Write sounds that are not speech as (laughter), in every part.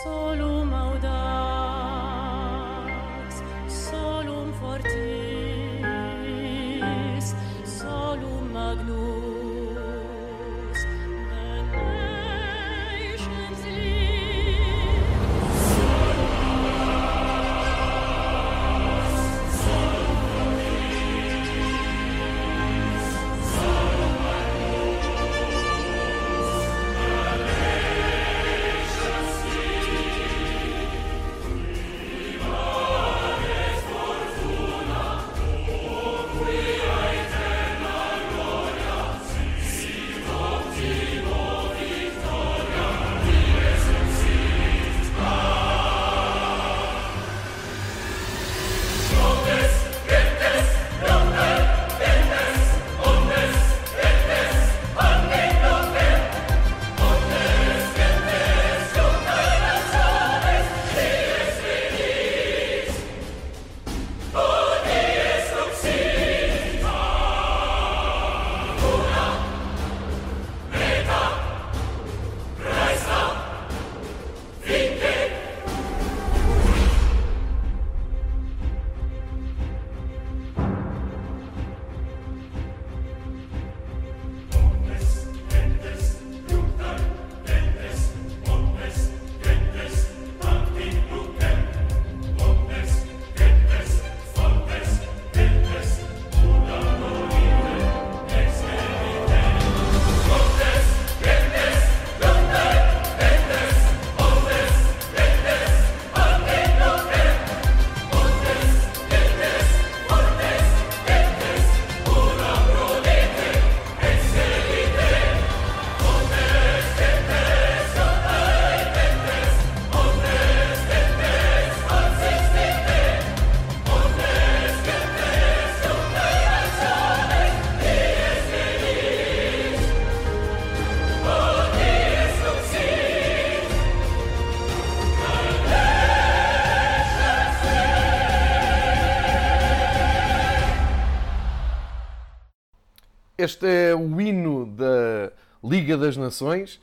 Solum audat Este é o hino da Liga das Nações.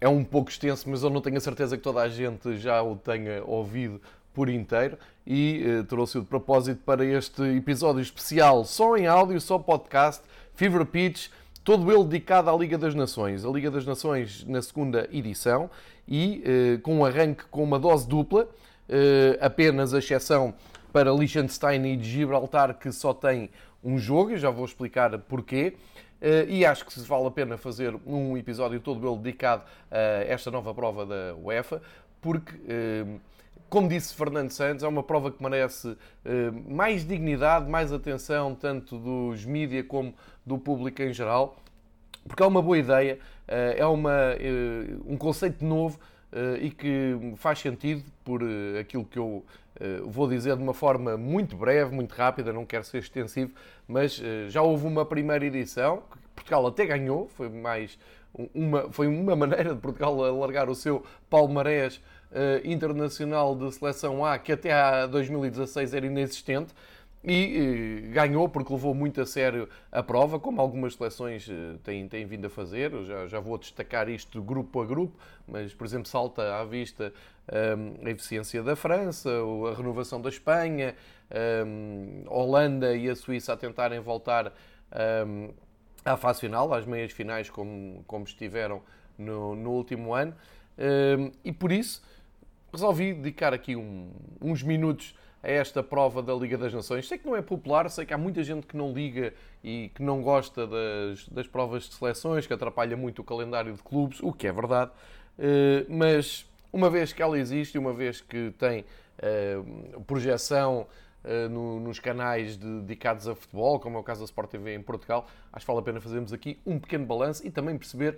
É um pouco extenso, mas eu não tenho a certeza que toda a gente já o tenha ouvido por inteiro e eh, trouxe-o de propósito para este episódio especial, só em áudio, só podcast, Fever Pitch, todo ele dedicado à Liga das Nações. A Liga das Nações na segunda edição e eh, com um arranque com uma dose dupla, eh, apenas a exceção para Liechtenstein e Gibraltar, que só tem um jogo, e já vou explicar porquê. Uh, e acho que vale a pena fazer um episódio todo ele dedicado a esta nova prova da UEFA, porque, uh, como disse Fernando Santos, é uma prova que merece uh, mais dignidade, mais atenção, tanto dos mídia como do público em geral, porque é uma boa ideia, é uma, um conceito novo e que faz sentido por aquilo que eu eh, vou dizer de uma forma muito breve, muito rápida, não quero ser extensivo, mas eh, já houve uma primeira edição, Portugal até ganhou, foi mais uma, foi uma (laughs) maneira de Portugal alargar o seu palmarés uh, internacional de seleção A, que até a 2016 era inexistente, e uh, ganhou porque levou muito a sério a prova, como algumas seleções uh, têm, têm vindo a fazer. Eu já, já vou destacar isto grupo a grupo, mas, por exemplo, salta à vista a eficiência da França, a renovação da Espanha, a Holanda e a Suíça a tentarem voltar à fase final, às meias finais, como, como estiveram no, no último ano. E por isso resolvi dedicar aqui um, uns minutos a esta prova da Liga das Nações. Sei que não é popular, sei que há muita gente que não liga e que não gosta das, das provas de seleções, que atrapalha muito o calendário de clubes, o que é verdade, mas uma vez que ela existe, uma vez que tem uh, projeção no, nos canais de, dedicados a futebol, como é o caso da Sport TV em Portugal, acho que vale a pena fazermos aqui um pequeno balanço e também perceber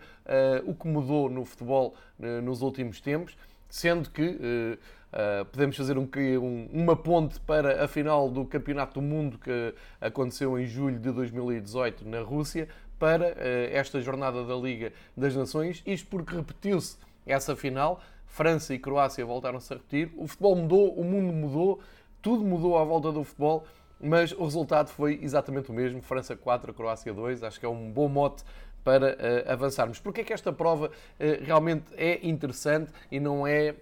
o que mudou no futebol nos últimos tempos, sendo que Uh, podemos fazer um, um, uma ponte para a final do Campeonato do Mundo que aconteceu em julho de 2018 na Rússia, para uh, esta jornada da Liga das Nações. Isto porque repetiu-se essa final, França e Croácia voltaram-se a repetir. O futebol mudou, o mundo mudou, tudo mudou à volta do futebol, mas o resultado foi exatamente o mesmo: França 4, Croácia 2. Acho que é um bom mote para uh, avançarmos. Porque é que esta prova uh, realmente é interessante e não é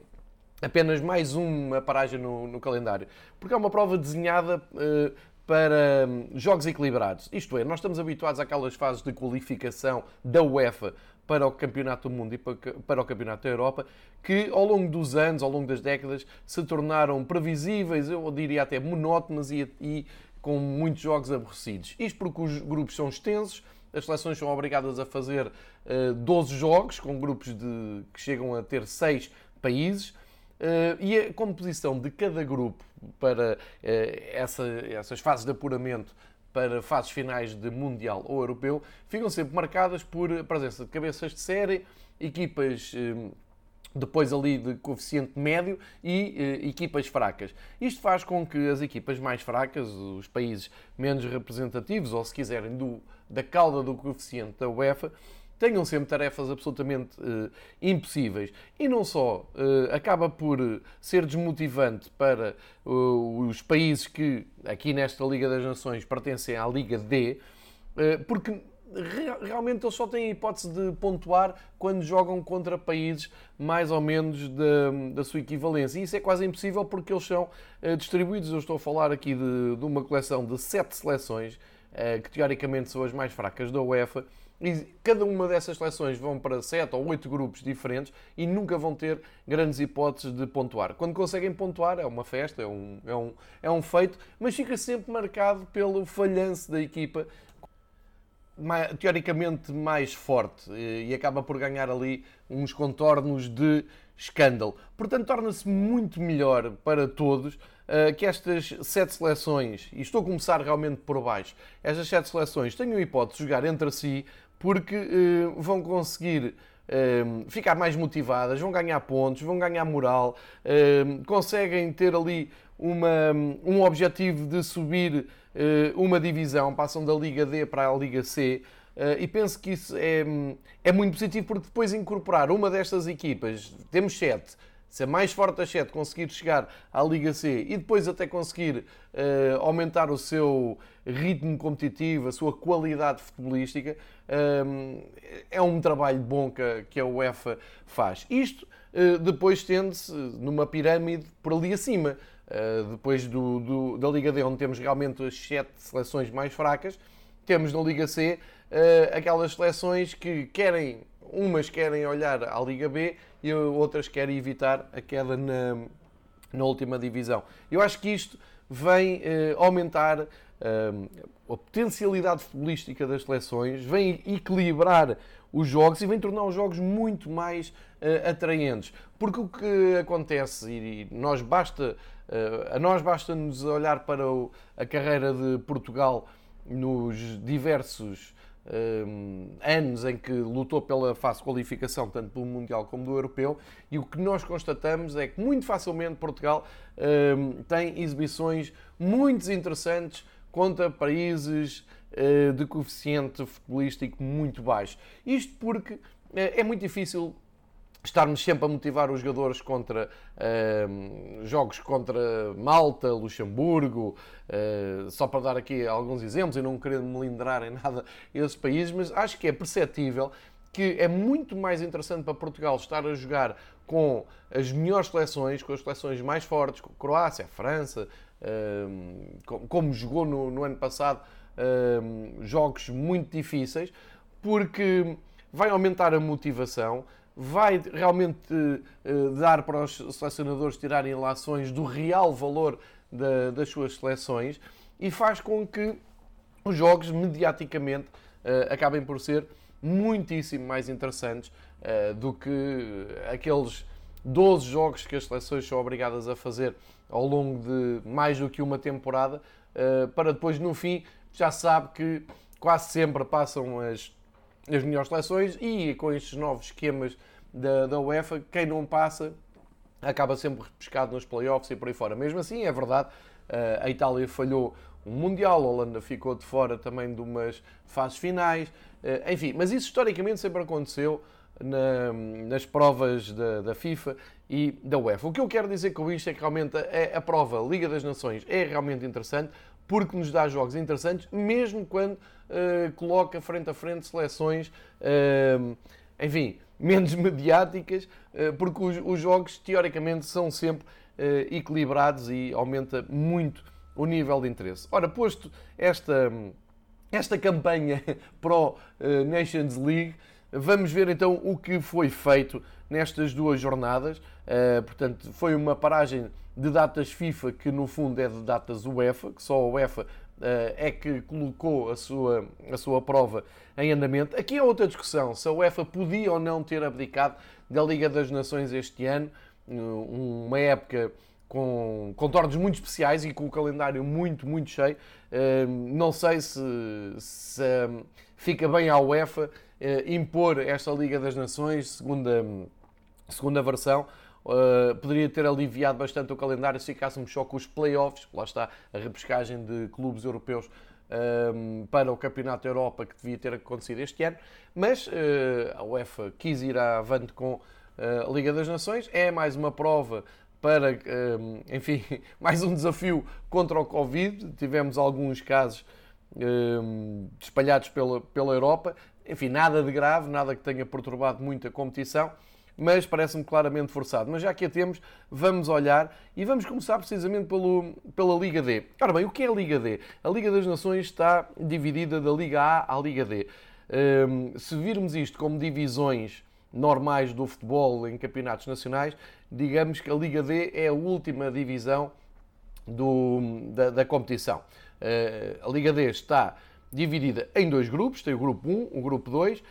apenas mais uma paragem no, no calendário? Porque é uma prova desenhada uh, para um, jogos equilibrados. Isto é, nós estamos habituados àquelas fases de qualificação da UEFA para o Campeonato do Mundo e para o Campeonato da Europa, que ao longo dos anos, ao longo das décadas, se tornaram previsíveis, eu diria até monótonas e, e com muitos jogos aborrecidos. Isto porque os grupos são extensos, as seleções são obrigadas a fazer uh, 12 jogos, com grupos de, que chegam a ter 6 países, uh, e a composição de cada grupo para uh, essa, essas fases de apuramento para fases finais de Mundial ou Europeu ficam sempre marcadas por a presença de cabeças de série, equipas eh, depois ali de coeficiente médio e eh, equipas fracas. Isto faz com que as equipas mais fracas, os países menos representativos, ou se quiserem do, da cauda do coeficiente da UEFA, tenham sempre tarefas absolutamente uh, impossíveis. E não só, uh, acaba por ser desmotivante para uh, os países que, aqui nesta Liga das Nações, pertencem à Liga D, porque realmente eles só têm a hipótese de pontuar quando jogam contra países mais ou menos da, da sua equivalência. E isso é quase impossível porque eles são distribuídos. Eu estou a falar aqui de, de uma coleção de sete seleções, que teoricamente são as mais fracas da UEFA e cada uma dessas seleções vão para sete ou oito grupos diferentes e nunca vão ter grandes hipóteses de pontuar. Quando conseguem pontuar, é uma festa, é um, é um, é um feito, mas fica sempre marcado pelo falhanço da equipa, teoricamente mais forte, e acaba por ganhar ali uns contornos de escândalo. Portanto, torna-se muito melhor para todos eh, que estas sete seleções, e estou a começar realmente por baixo, estas sete seleções tenham hipótese de jogar entre si porque uh, vão conseguir ficar mais motivadas, vão ganhar pontos, vão ganhar moral, conseguem ter ali uma, um objetivo de subir uma divisão, passam da Liga D para a Liga C. e penso que isso é, é muito positivo porque depois incorporar uma destas equipas, temos sete, ser mais forte das 7, conseguir chegar à Liga C e depois até conseguir uh, aumentar o seu ritmo competitivo, a sua qualidade futebolística, é um trabalho bom que, a UEFA faz. Isto depois tende-se numa pirâmide por ali acima. Depois do, do, da Liga D, onde temos realmente as 7 seleções mais fracas, temos na Liga C aquelas seleções que querem umas querem olhar à Liga B e outras querem evitar a queda na, na última divisão. Eu acho que isto vem eh, aumentar eh, a potencialidade futebolística das seleções, vem equilibrar os jogos e vem tornar os jogos muito mais uh, atraentes. Porque o que acontece, e nós basta, uh, a nós basta-nos olhar para a carreira de Portugal nos diversos um, anos em que lutou pela fase de qualificação, tanto do Mundial como do Europeu, e o que nós constatamos é que muito facilmente Portugal um, tem exibições muito interessantes contra países uh, de coeficiente futebolístico muito baixo. Isto porque uh, é muito difícil estarmos sempre a motivar os jogadores contra uh, jogos contra Malta, Luxemburgo, uh, só para dar aqui alguns exemplos, e não querendo melindrar em nada esses países, mas acho que é perceptível que é muito mais interessante para Portugal estar a jogar com as melhores seleções, com as seleções mais fortes, com a Croácia, a França, uh, como jogou no, no ano passado, jogos muito difíceis, porque vai aumentar a motivação, vai realmente uh, dar para os selecionadores tirarem lações do real valor da, das suas seleções e faz com que os jogos mediaticamente uh, acabem por ser muitíssimo mais interessantes uh, do que aqueles 12 jogos que as seleções são obrigadas a fazer ao longo de mais do que uma temporada, para depois no fim já sabe que quase sempre passam as as melhores seleções e com estes novos esquemas da, da UEFA, quem não passa acaba sempre repescado nos playoffs e por aí fora. Mesmo assim, é verdade, eh, a Itália falhou um Mundial, a Holanda ficou de fora também de umas fases finais, eh, enfim, mas isso historicamente sempre aconteceu na, nas provas da, da, FIFA e da UEFA. O que eu quero dizer com isto é que realmente a, a prova Liga das Nações é realmente interessante porque nos dá jogos interessantes, mesmo quando uh, coloca frente a frente seleções, uh, enfim, menos (laughs) mediáticas, uh, porque os, os, jogos teoricamente são sempre equilibrados e aumenta muito o nível de interesse. Ora, posto esta, esta campanha (laughs) pro Nations League, vamos ver então o que foi feito nestas duas jornadas. portanto, foi uma paragem de datas FIFA que no fundo é de datas UEFA, que só a UEFA uh, é que colocou a sua, a sua prova em andamento. Aqui é outra discussão, se a UEFA podia ou não ter abdicado da Liga das Nações este ano, uma época com contornos muito especiais e com o calendário muito, muito cheio. Uh, não sei se, se fica bem à UEFA uh, impor esta Liga das Nações, segunda, segunda versão, Uh, poderia ter aliviado bastante o calendário se ficássemos só com os playoffs, lá está a repescagem de clubes europeus ehm, para o Campeonato da Europa que devia ter acontecido este ano, mas uh, a UEFA quis ir avante com uh, a Liga das Nações, é mais uma prova para, ehm, (laughs) enfim, mais um desafio contra o Covid, tivemos alguns casos ehm, espalhados pela, pela Europa, enfim, nada de grave, nada que tenha perturbado muito a competição, mas parece-me claramente forçado. Mas já que a temos, vamos olhar e vamos começar precisamente pelo, pela Liga D. Ora bem, o que é a Liga D? A Liga das Nações está dividida da Liga A à Liga D. Um, se virmos isto como divisões normais do futebol em campeonatos nacionais, digamos que a Liga D é a última divisão do, da, da competição. Uh, a Liga D está dividida em dois grupos, tem o grupo 1, o grupo 2, uh,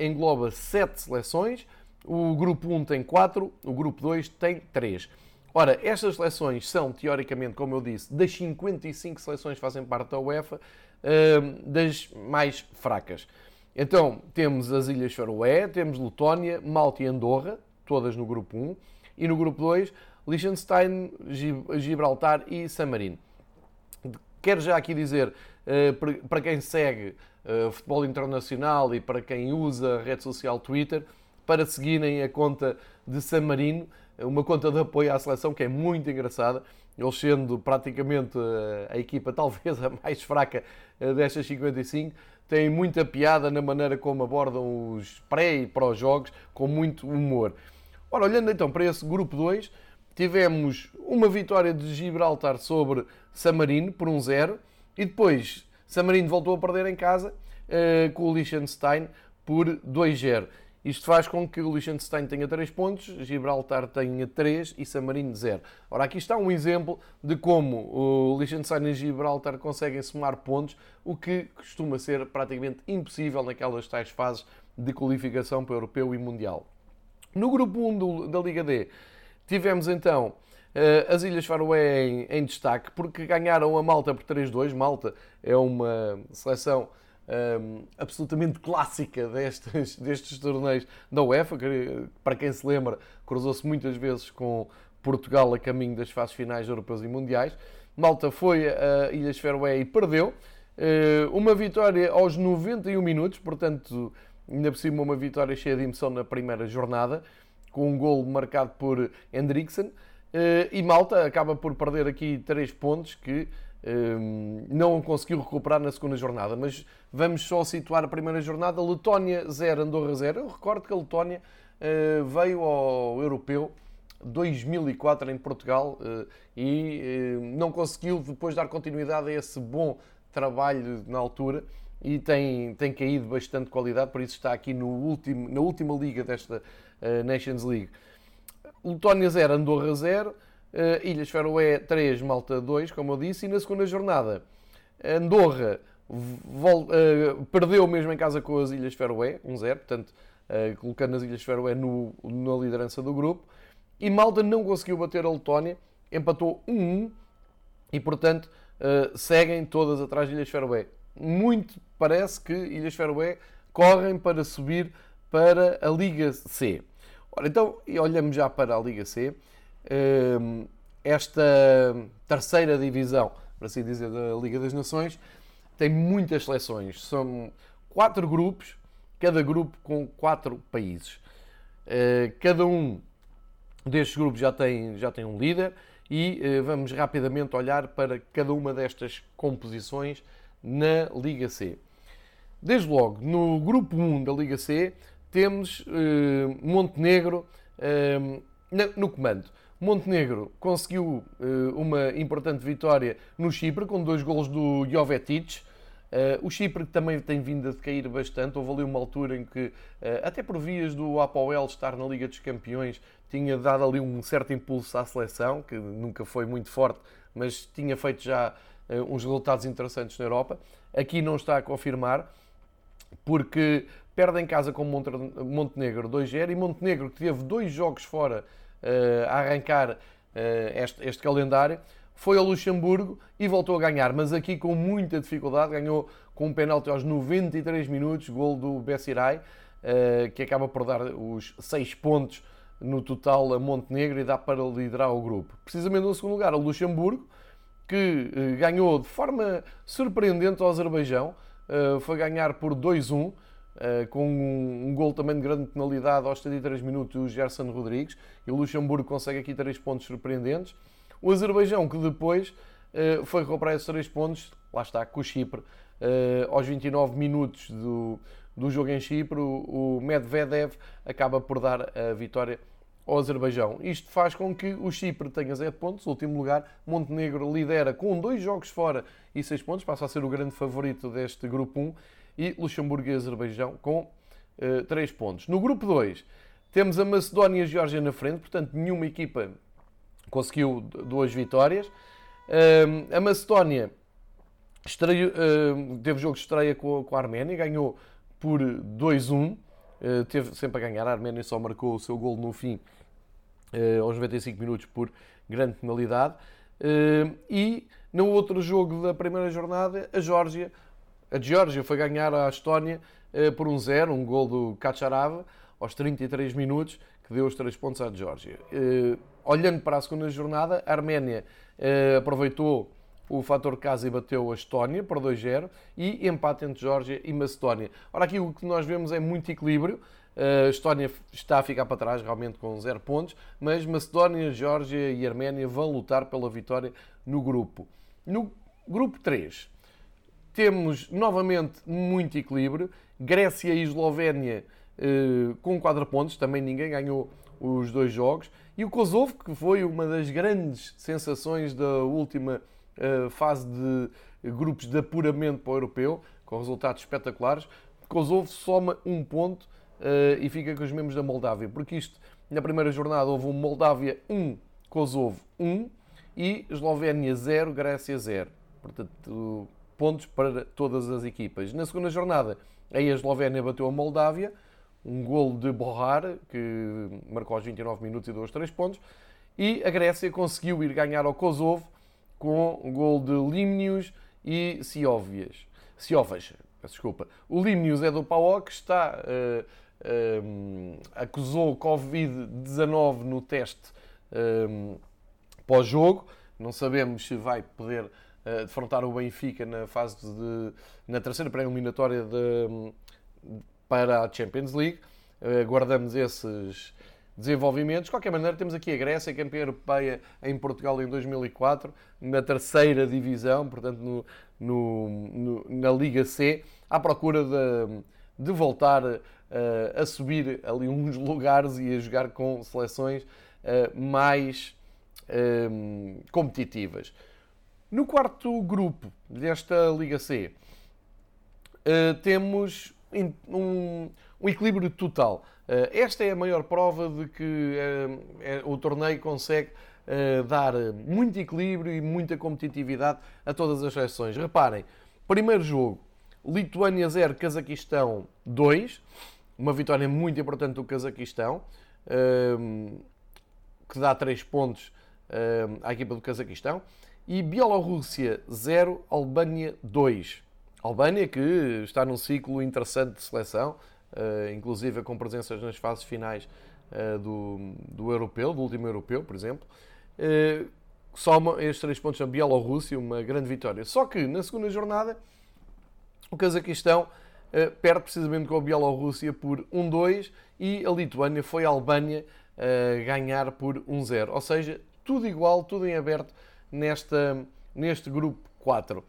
engloba sete seleções, o grupo 1 tem 4, o grupo 2 tem 3. Ora, estas seleções são, teoricamente, como eu disse, das 55 seleções que fazem parte da UEFA, hum, das mais fracas. Então, temos as Ilhas Faroé, temos Letónia, Malta e Andorra, todas no grupo 1, e no grupo 2, Liechtenstein, Gibraltar e San Marino. Quero já aqui dizer, eh, para quem segue eh, futebol internacional e para quem usa a rede social Twitter, para seguirem a conta de San Marino, uma conta de apoio à seleção que é muito engraçada. Eles sendo praticamente eh, a equipa (laughs) talvez a mais fraca destas 55, têm muita piada na maneira como abordam os pré e pró-jogos, com muito humor. Ora, olhando então para esse grupo 2, tivemos uma vitória de Gibraltar sobre San Marino por 1-0 um e depois San Marino voltou a perder em casa uh, com o Liechtenstein por 2-0. Isto faz com que o Liechtenstein tenha 3 pontos, Gibraltar tenha 3 e San Marino 0. Ora, aqui está um exemplo de como o Liechtenstein e Gibraltar conseguem somar pontos, o que costuma ser praticamente impossível naquelas tais fases de qualificação para o Europeu e Mundial. No grupo 1 da Liga D, tivemos então eh, as Ilhas Faroé em, em destaque, porque ganharam a Malta por 3-2. Malta é uma seleção um, absolutamente clássica destes, (laughs) destes torneios da UEFA, que, para quem se lembra, cruzou-se muitas vezes com Portugal a caminho das fases finais europeus e mundiais. Malta foi a Ilhas Faroé e perdeu. Uh, uma vitória aos 91 minutos, portanto, ainda por cima, uma vitória cheia de emoção na primeira jornada, com um gol marcado por Hendrickson. Uh, e Malta acaba por perder aqui 3 pontos que Hum, não conseguiu recuperar na segunda jornada, mas vamos só situar a primeira jornada. Letónia 0, Andorra 0. Eu recordo que a Letónia eh, veio ao Europeu 2004 em Portugal eh, e eh, não conseguiu depois dar continuidade a esse bom trabalho na altura e tem, tem caído bastante qualidade, por isso está aqui no último, na última liga desta Nations League. Letónia 0, Andorra 0. Uh, Ilhas Feroé 3, Malta 2, como eu disse, e na segunda jornada Andorra uh, perdeu mesmo em casa com as Ilhas Feroé, 1-0, portanto, uh, colocando as Ilhas Feroé no, na liderança do grupo, e Malta não conseguiu bater a Letónia, empatou 1-1 e, portanto, seguem todas atrás de Ilhas Feroé. Muito parece que Ilhas Feroé correm para subir para a Liga C. Ora, então, olhamos já para a Liga C. Ehm, esta terceira divisão, para assim dizer, da Liga das Nações, tem muitas seleções. São quatro grupos, cada grupo com quatro países. Cada um destes grupos já tem, já tem um líder e vamos rapidamente olhar para cada uma destas composições na Liga C. Desde logo, no grupo 1 da Liga C, temos Montenegro no comando. Montenegro conseguiu uma importante vitória no Chipre com dois golos do Jovetic. o Chipre também tem vindo a decair bastante. Houve ali uma altura em que, até por vias do Apoel estar na Liga dos Campeões, tinha dado ali um certo impulso à seleção, que nunca foi muito forte, mas tinha feito já uns resultados interessantes na Europa. Aqui não está a confirmar, porque perde em casa com Montenegro 2-0 e Montenegro, que teve dois jogos fora uh, a arrancar uh, este, este, calendário, foi ao Luxemburgo e voltou a ganhar, mas aqui com muita dificuldade, ganhou com um penalti aos 93 minutos, gol do Bessirai, uh, que acaba por dar os 6 pontos no total a Montenegro e dá para liderar o grupo. Precisamente no segundo lugar, o Luxemburgo, que ganhou de forma surpreendente ao Azerbaijão, foi ganhar por 2-1, Uh, com um, gol também de grande penalidade aos 73 minutos do Gerson Rodrigues. E o Luxemburgo consegue aqui três pontos surpreendentes. O Azerbaijão, que depois foi recuperar esses três pontos, lá está, com o Chipre, aos 29 minutos do, do jogo em Chipre, o Medvedev acaba por dar a vitória ao Azerbaijão. Isto faz com que o Chipre tenha 0 pontos, último lugar. Montenegro lidera com dois jogos fora e 6 pontos, passa a ser o grande favorito deste grupo 1 e Luxemburgo e Azerbaijão com uh, eh, 3 pontos. No grupo 2 temos a Macedónia e a Geórgia na frente, portanto nenhuma equipa conseguiu duas vitórias. Uh, a Macedónia estreio, uh, teve jogo de estreia com, com a Arménia, ganhou por 2-1. Uh, teve sempre a ganhar, a Arménia só marcou o seu gol no fim, aos 95 minutos, por grande penalidade. e no outro jogo da primeira jornada, a Geórgia a Geórgia foi ganhar a Estónia eh, por um zero, um gol do Kacharava, aos 33 minutos, que deu os três pontos à Geórgia. Eh, olhando para a segunda jornada, a Arménia eh, aproveitou o fator casa e bateu a Estónia por 2-0 e empate entre Geórgia e Macedónia. Ora, aqui o que nós vemos é muito equilíbrio. A Estónia está a ficar para trás, realmente com 0 pontos, mas Macedónia, Geórgia e Arménia vão lutar pela vitória no grupo. No grupo 3, temos novamente muito equilíbrio. Grécia e Eslovénia eh, com 4 pontos, também ninguém ganhou os dois jogos. E o Kosovo, que foi uma das grandes sensações da última eh, fase de grupos de apuramento para o europeu, com resultados espetaculares. Kosovo soma um ponto eh, e fica com os membros da Moldávia, porque isto, na primeira jornada, houve um Moldávia 1, Kosovo 1 e Eslovénia 0, Grécia 0. Portanto, pontos para todas as equipas. Na segunda jornada, a Eslovénia bateu a Moldávia, um gol de Borrar, que marcou aos 29 minutos e deu os 3 pontos, e a Grécia conseguiu ir ganhar ao Kosovo com um gol de Limnius e Siovias. Siovas, desculpa. O Limnius é do PAOK, está uh, uh, acusou Covid-19 no teste uh, pós-jogo. Não sabemos se vai poder uh, defrontar o Benfica na fase de, na terceira pré-eliminatória para a Champions League. Uh, guardamos esses desenvolvimentos. De qualquer maneira, temos aqui a Grécia, campeã europeia em Portugal em 2004, na terceira divisão, portanto, no, no, no, na Liga C, à procura de, de voltar uh, a subir ali uns lugares e a jogar com seleções uh, mais uh, competitivas. No quarto grupo desta Liga C, uh, temos um, um, equilíbrio total. Uh, esta é a maior prova de que uh, é, o torneio consegue dar muito equilíbrio e muita competitividade a todas as seleções. Reparem, primeiro jogo, Lituânia 0, Cazaquistão 2, uma vitória muito importante do Cazaquistão, que dá 3 pontos à equipa do Cazaquistão e Bielorrússia 0, Albânia 2. Albânia que está num ciclo interessante de seleção, inclusive com presenças nas fases finais uh, do, do europeu, do último europeu, por exemplo. Uh, soma estes três pontos a Bielorrússia, uma grande vitória. Só que na segunda jornada o Cazaquistão perde precisamente com a Bielorrússia por 1-2 e a Lituânia foi a Albânia ganhar por 1-0. Ou seja, tudo igual, tudo em aberto nesta, neste grupo 4.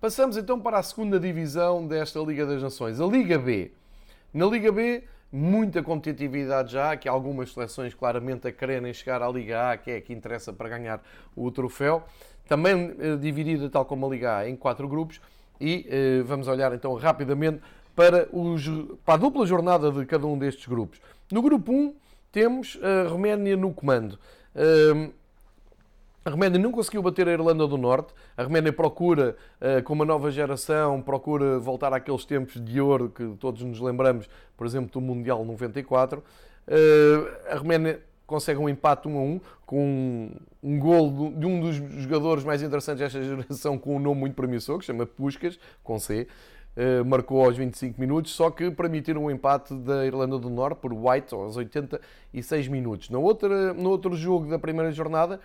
Passamos então para a segunda divisão desta Liga das Nações, a Liga B. Na Liga B, muita competitividade já, que algumas seleções claramente a quererem chegar à Liga A, que é a que interessa para ganhar o troféu. Também eh, dividida, tal como a Liga A, em quatro grupos. E eh, vamos olhar então rapidamente para, os, para a dupla jornada de cada um destes grupos. No grupo 1 temos a Roménia no comando. Uh, a Roménia não conseguiu bater a Irlanda do Norte. A Roménia procura, uh, com uma nova geração, procura voltar àqueles tempos de ouro que todos nos lembramos, por exemplo, do Mundial 94. Uh, a Roménia consegue um empate 1 a 1 com um, gol de um dos jogadores mais interessantes desta geração com um nome muito promissor, que se chama Puskas, com C. Uh, marcou aos 25 minutos, só que permitiram um empate da Irlanda do Norte por White aos 86 minutos. No outro, no outro jogo da primeira jornada,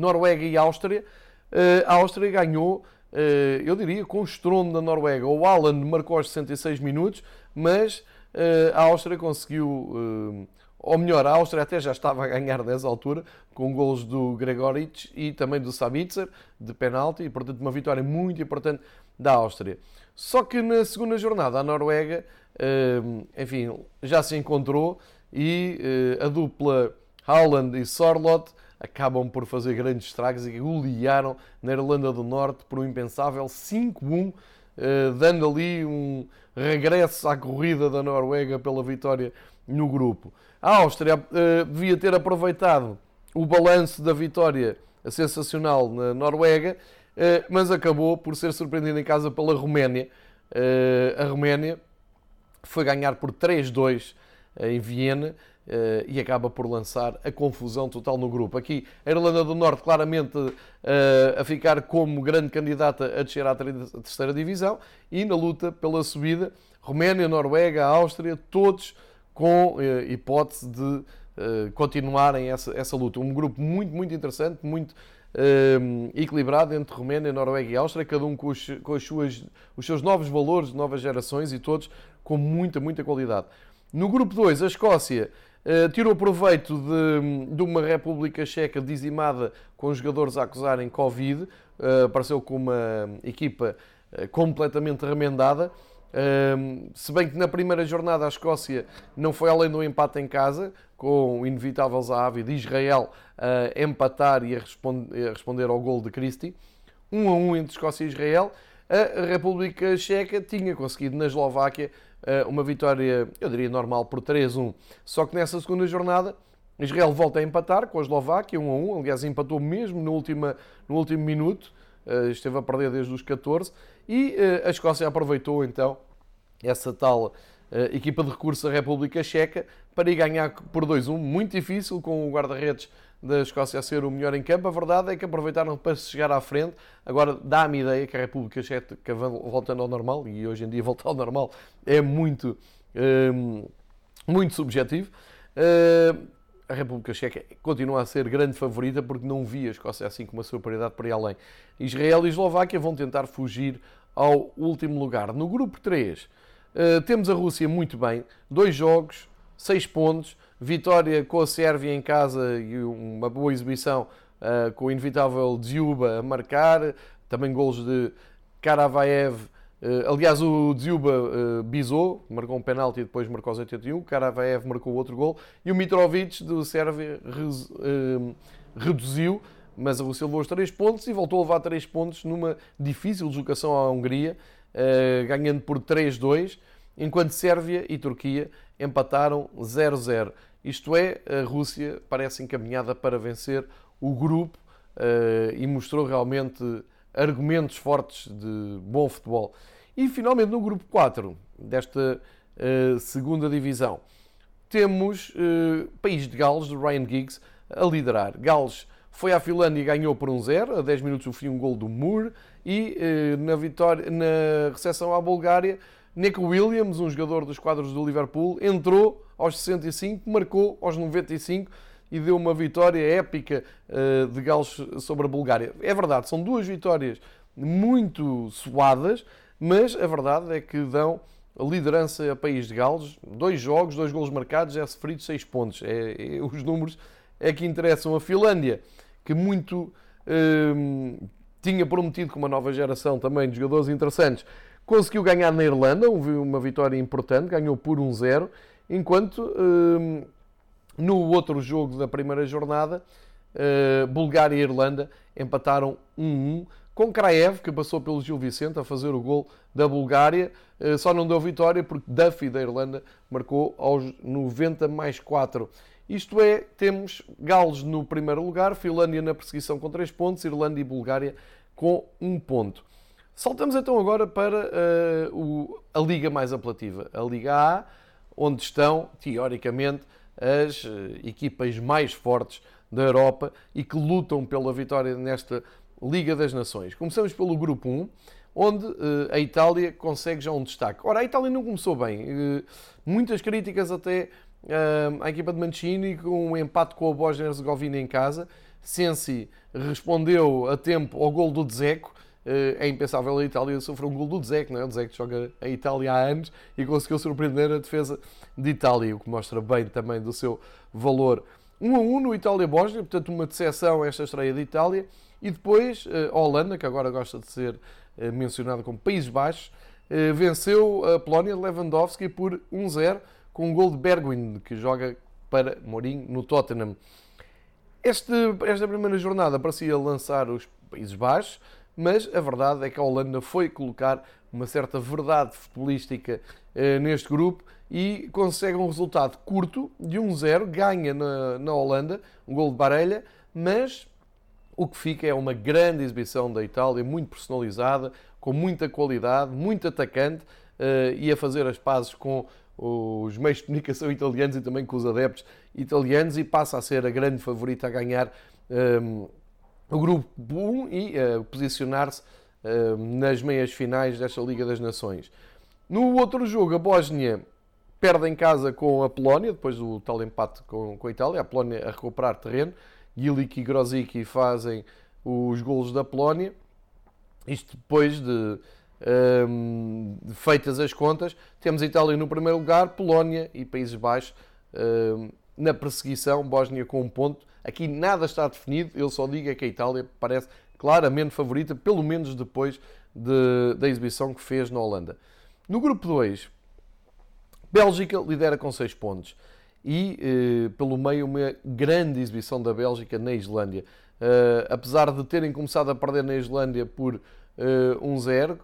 Noruega e Áustria. Eh, a Áustria ganhou, eh, eu diria, com o estrondo da Noruega. O Haaland marcou aos 66 minutos, mas eh, a Áustria conseguiu, ou melhor, a Áustria até já estava a ganhar nessa altura, com gols do Gregoric e também do Sabitzer, de penalti, e portanto uma vitória muito importante da Áustria. Só que na segunda jornada a Noruega, enfim, já se encontrou e a dupla Haaland e Sorlot acabam por fazer grandes estragos e golearam na Irlanda do Norte por um impensável 5-1, eh, dando ali um regresso à corrida da Noruega pela vitória no grupo. A Áustria eh, devia ter aproveitado o balanço da vitória sensacional na Noruega, eh, mas acabou por ser surpreendida em casa pela Roménia. A Roménia foi ganhar por 3-2 em Viena e acaba por lançar a confusão total no grupo. Aqui, a Irlanda do Norte claramente uh, a ficar como grande candidata a descer à terceira divisão e na luta pela subida, Roménia, Noruega, Áustria, todos com uh, hipótese de continuarem essa, essa luta. Um grupo muito, muito interessante, muito equilibrado entre Roménia, Noruega e Áustria, cada um com, os, com as suas, os seus novos valores, novas gerações e todos com muita, muita qualidade. No grupo 2, a Escócia tirou proveito de, de, uma República Checa dizimada com jogadores a acusarem Covid, uh, apareceu com uma equipa uh, completamente remendada. se bem que na primeira jornada a Escócia não foi além do empate em casa, com o inevitável Zahavi de Israel a empatar e a, responder, ao gol de Christie. 1 um a 1 um entre Escócia e Israel. A República Checa tinha conseguido na Eslováquia eh, uma vitória, eu diria, normal por 3-1. Só que nessa segunda jornada, Israel volta a empatar com a Eslováquia 1 a 1. Aliás, empatou mesmo no, último no último minuto. Eh, esteve a perder desde os 14. E eh, a Escócia aproveitou então essa tal equipa de recurso da República Checa para ir ganhar por 2-1. Muito difícil com o guarda-redes da Escócia a ser o melhor em campo. A verdade é que aproveitaram para se chegar à frente. Agora dá-me ideia que a República Checa voltando ao normal, e hoje em dia voltar ao normal é muito, um, muito subjetivo. Uh, a República Checa continua a ser grande favorita porque não vi a Escócia assim com uma superioridade para ir além. Israel e Eslováquia vão tentar fugir ao último lugar. No grupo 3 uh, eh, temos a Rússia muito bem, dois jogos, seis pontos vitória com a Sérvia em casa e uma boa exibição uh, com o inevitável Dziuba a marcar, também golos de Karavaev. Uh, aliás, o Dziuba uh, bisou, marcou um penalti e depois marcou aos 81. Karavaev marcou outro gol. E o Mitrovic, do Sérvia, reduziu, mas a Rússia levou os 3 pontos e voltou a levar 3 pontos numa difícil deslocação à Hungria, ganhando por 3-2, enquanto Sérvia e Turquia empataram 0-0. Isto é, a Rússia parece encaminhada para vencer o grupo uh, e mostrou realmente argumentos fortes de bom futebol. E finalmente no grupo 4 desta uh, segunda divisão temos uh, País de Gales, de Ryan Giggs, a liderar. Gales foi à Finlândia e ganhou por 1-0, a 10 minutos fim um gol do Moore e na, vitória, na recepção à Bulgária Nick Williams, um jogador dos quadros do Liverpool, entrou aos 65, marcou aos 95 e deu uma vitória épica eh, de Gales sobre a Bulgária. É verdade, são duas vitórias muito suadas, mas a verdade é que dão a liderança a País de Gales. Dois jogos, dois golos marcados, é sofrido seis pontos. É, é, os números é que interessam. A Finlândia, que muito hum, tinha prometido com uma nova geração também de jogadores interessantes, conseguiu ganhar na Irlanda, uma vitória importante, ganhou por 1-0, enquanto hum, no outro jogo da primeira jornada, uh, Bulgária e Irlanda empataram 1-1, com Kraev, que passou pelo Gil Vicente a fazer o gol da Bulgária, uh, só não deu vitória porque Duffy da Irlanda marcou aos 90 mais 4. Isto é, temos Gales no primeiro lugar, Finlândia na perseguição com 3 pontos, Irlanda e Bulgária com 1 ponto. Saltamos então agora para uh, o, a liga mais apelativa, a Liga A, onde estão, teoricamente, as eh, equipas mais fortes da Europa e que lutam pela vitória nesta Liga das Nações. Começamos pelo grupo 1, onde eh, a Itália consegue já um destaque. Ora, a Itália não começou bem. Eh, muitas críticas até à equipa de Mancini, com um empate com a Bósnia-Herzegovina em casa. Sensi respondeu a tempo ao gol do Dzeko, é impensável a Itália sofrer um gol do Dzeko, não é? O Dzeko joga a Itália há anos e conseguiu surpreender a defesa de Itália, o que mostra bem também do seu valor. 1 a 1 no Itália-Bósnia, portanto uma decepção esta estreia de Itália. E depois a Holanda, que agora gosta de ser eh, mencionada como Países Baixos, eh, venceu a Polónia de Lewandowski por 1-0 com um gol de Bergwijn, que joga para Mourinho no Tottenham. Este, esta primeira jornada parecia lançar os Países Baixos, mas a verdade é que a Holanda foi colocar uma certa verdade futebolística eh, neste grupo e consegue um resultado curto de 1-0, ganha na, na Holanda, um gol de Barelha, mas o que fica é uma grande exibição da Itália, muito personalizada, com muita qualidade, muito atacante uh, e a fazer as pazes com os meios de comunicação (laughs) italianos e também com os adeptos italianos e passa a ser a grande favorita a ganhar um, o grupo 1 e uh, posicionar-se uh, nas meias finais desta Liga das Nações. No outro jogo, a Bósnia perde em casa com a Polónia, depois do tal empate com, com a Itália, a Polónia a recuperar terreno. Gilic e Grozicki fazem os golos da Polónia. Isto depois de, um, de feitas as contas, temos Itália no primeiro lugar, Polónia e Países Baixos um, na perseguição, Bósnia com um ponto. Aqui nada está definido, eu só digo é que a Itália parece claramente favorita, pelo menos depois de, da exibição que fez na Holanda. No grupo 2, Bélgica lidera com 6 pontos e, eh, pelo meio, uma grande exibição da Bélgica na Islândia. Uh, apesar de terem começado a perder na Islândia por uh, 1-0, uh,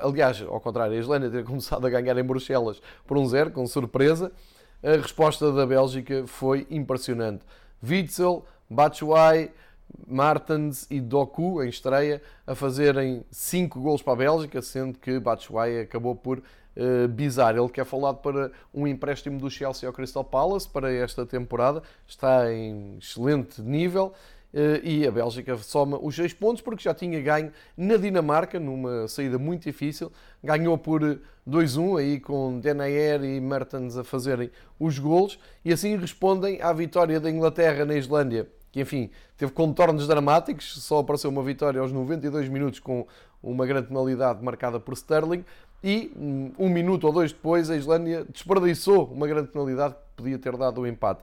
aliás, ao contrário, a Islândia ter (laughs) começado a ganhar em Bruxelas por 1-0, com surpresa, a resposta da Bélgica foi impressionante. Witzel, Batshuayi, Martens e Doku em estreia a fazerem 5 gols para a Bélgica, sendo que Batshuayi acabou por uh, bizar. Ele quer falado para um empréstimo do Chelsea ao Crystal Palace para esta temporada, está em excelente nível. Uh, e a Bélgica soma os 6 pontos porque já tinha ganho na Dinamarca, numa saída muito difícil. Ganhou por 2-1, aí com Denayer e Mertens a fazerem os golos, e assim respondem à vitória da Inglaterra na Islândia que enfim, teve contornos dramáticos, só apareceu uma vitória aos 92 minutos com uma grande penalidade marcada por Sterling e hum, um minuto ou dois depois a Islândia desperdiçou uma grande penalidade que podia ter dado o empate.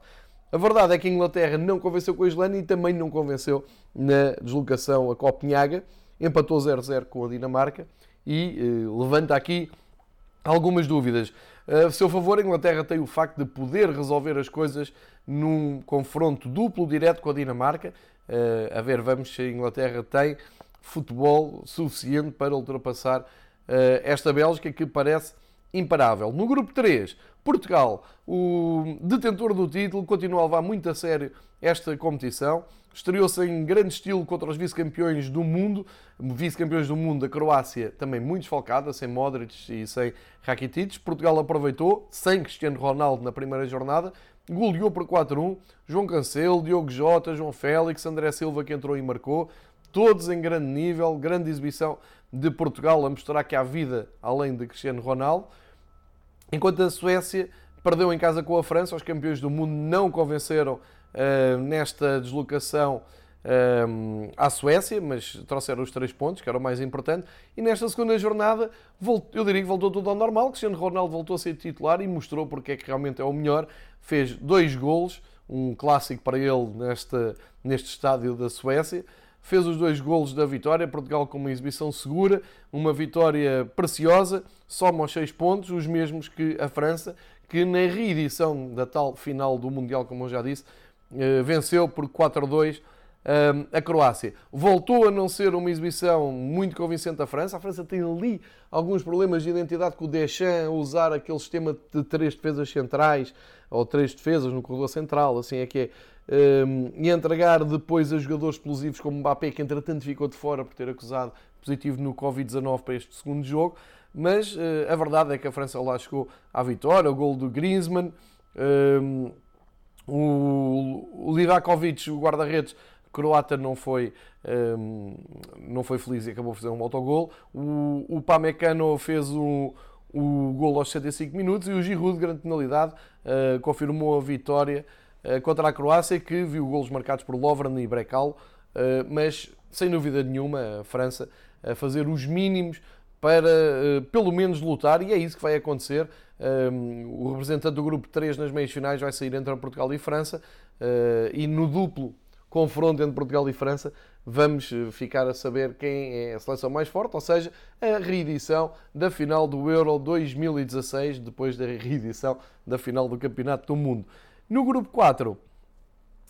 A verdade é que a Inglaterra não convenceu com a Islândia e também não convenceu na deslocação a Copenhaga, empatou 0-0 com a Dinamarca e eh, levanta aqui algumas dúvidas. A seu favor, a Inglaterra tem o facto de poder resolver as coisas num confronto duplo direto com a Dinamarca. Uh, a ver, vamos se a Inglaterra tem futebol suficiente para ultrapassar uh, esta Bélgica que parece imparável. No grupo 3, Portugal, o detentor do título, continua a levar muito a sério esta competição. Estreou-se em grande estilo contra os vice-campeões do mundo, vice-campeões do mundo da Croácia, também muito desfalcada, sem Modric e sem Rakitic. Portugal aproveitou, sem Cristiano Ronaldo na primeira jornada, goleou por 4-1. João Cancelo, Diogo Jota, João Félix, André Silva que entrou e marcou. Todos em grande nível, grande exibição de Portugal a mostrar que há vida além de Cristiano Ronaldo. Enquanto a Suécia perdeu em casa com a França, os campeões do mundo não convenceram uh, nesta deslocação um, à Suécia, mas trouxeram os três pontos, que era o mais importante. E nesta segunda jornada, eu diria que voltou tudo ao normal. Cristiano Ronaldo voltou a ser titular e mostrou porque é que realmente é o melhor. Fez dois golos, um clássico para ele nesta, neste estádio da Suécia. Fez os dois golos da vitória, Portugal com uma exibição segura, uma vitória preciosa, soma aos seis pontos, os mesmos que a França, que na reedição da tal final do Mundial, como eu já disse, eh, venceu por 4 a 2 a Croácia. Voltou a não ser uma exibição muito convincente da França. A França tem ali alguns problemas de identidade com o Deschamps, usar aquele sistema de três defesas centrais ou três defesas no corredor central, assim é que é. Um, e entregar depois a jogadores explosivos como Mbappé, que entretanto ficou de fora por ter acusado positivo no Covid-19 para este segundo jogo. Mas uh, a verdade é que a França lá chegou à vitória, o gol do Griezmann. Um, o, o Livakovic, o guarda-redes, croata não foi, um, não foi feliz e acabou por fazer um autogol. O, o Pamecano fez o, o gol aos 75 minutos e o Giroud, de grande penalidade, uh, confirmou a vitória contra a Croácia, que viu golos marcados por Lovren e Brecal, uh, mas sem dúvida nenhuma a França a fazer os mínimos para pelo menos lutar, e é isso que vai acontecer. O representante do grupo 3 nas meias finais vai sair entre Portugal e França, e no duplo confronto entre Portugal e França, vamos eh, ficar a saber quem é a seleção mais forte, ou seja, a reedição da final do Euro 2016, depois da reedição da final do Campeonato do Mundo. No grupo 4,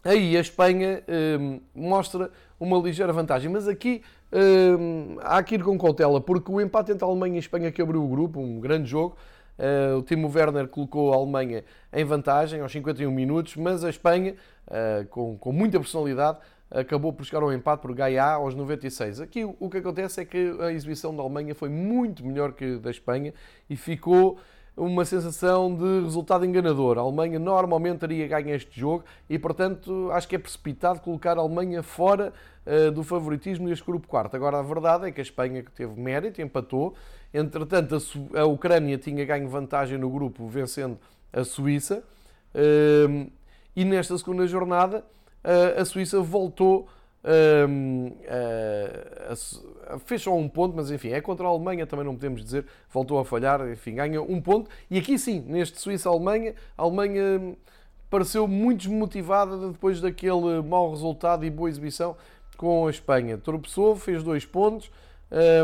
aí a Espanha eh, mostra uma ligeira vantagem, mas aqui eh, há que ir com cautela, porque o empate entre a Alemanha e a Espanha que abriu o grupo, um grande jogo, Uh, o Timo Werner colocou a Alemanha em vantagem aos 51 minutos, mas a Espanha, uh, com, com muita personalidade, acabou por chegar ao empate por Gaia aos 96. Aqui o, o que acontece é que a exibição da Alemanha foi muito melhor que da Espanha e ficou uma sensação de resultado enganador. A Alemanha normalmente teria ganho este jogo e, portanto, acho que é precipitado colocar a Alemanha fora uh, do favoritismo deste grupo quarto. Agora, a verdade é que a Espanha que teve mérito, empatou. Entretanto, a, a Ucrânia tinha ganho vantagem no grupo, vencendo a Suíça. Uh, e nesta segunda jornada, uh, a Suíça voltou um, uh, só um ponto, mas enfim, é contra a Alemanha, também não podemos dizer, voltou a falhar, enfim, ganha um ponto. E aqui sim, neste Suíça-Alemanha, a Alemanha pareceu muito desmotivada depois daquele mau resultado e boa exibição com a Espanha. Tropeçou, fez dois pontos,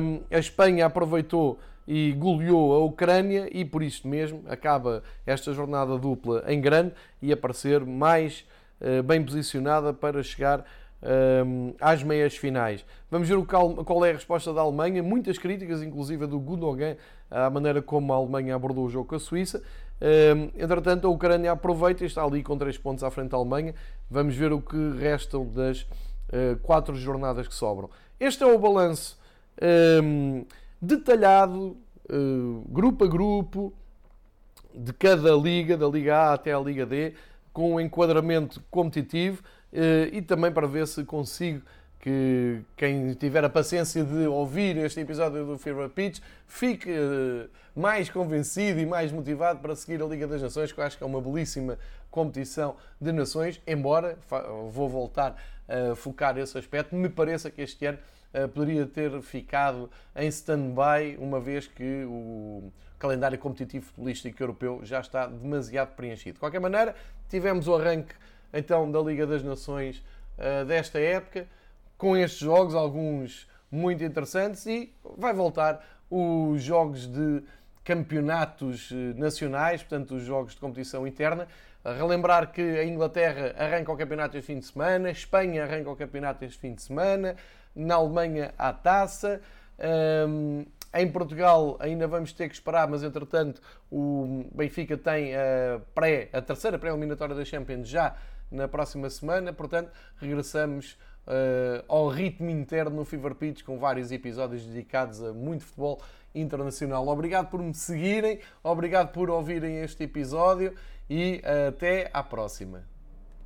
um, a Espanha aproveitou e goleou a Ucrânia e por isto mesmo acaba esta jornada dupla em grande e aparecer mais uh, bem posicionada para chegar um, às meias finais. Vamos ver qual é a resposta da Alemanha. Muitas críticas, inclusive do Gundogan, à maneira como a Alemanha abordou o jogo com a Suíça. Um, entretanto, a Ucrânia aproveita e está ali com 3 pontos à frente da Alemanha. Vamos ver o que restam das uh, quatro jornadas que sobram. Este é o balanço um, detalhado, uh, grupo a grupo, de cada liga, da Liga A até a Liga D, com um enquadramento competitivo. Eh, e também para ver se consigo que quem tiver a paciência de ouvir este episódio do Fever Pitch fique eh, mais convencido e mais motivado para seguir a Liga das Nações, que eu acho que é uma belíssima competição de nações, embora vou voltar a focar esse aspecto, me pareça que este ano eh, poderia ter ficado em stand-by, uma vez que o calendário competitivo futebolístico europeu já está demasiado preenchido. De qualquer maneira, tivemos o arranque então da Liga das Nações uh, desta época, com estes jogos, alguns muito interessantes, e vai voltar os jogos de campeonatos eh, nacionais, portanto, os jogos de competição interna. A relembrar que a Inglaterra arranca o campeonato este fim de semana, a Espanha arranca o campeonato este fim de semana, na Alemanha a taça. Um, em Portugal ainda vamos ter que esperar, mas entretanto o Benfica tem a, pré, a terceira pré-eliminatória da Champions já na próxima semana. Portanto, regressamos uh, ao ritmo interno no Fever Pitch com vários episódios dedicados a muito futebol internacional. Obrigado por me seguirem, obrigado por ouvirem este episódio e uh, até à próxima.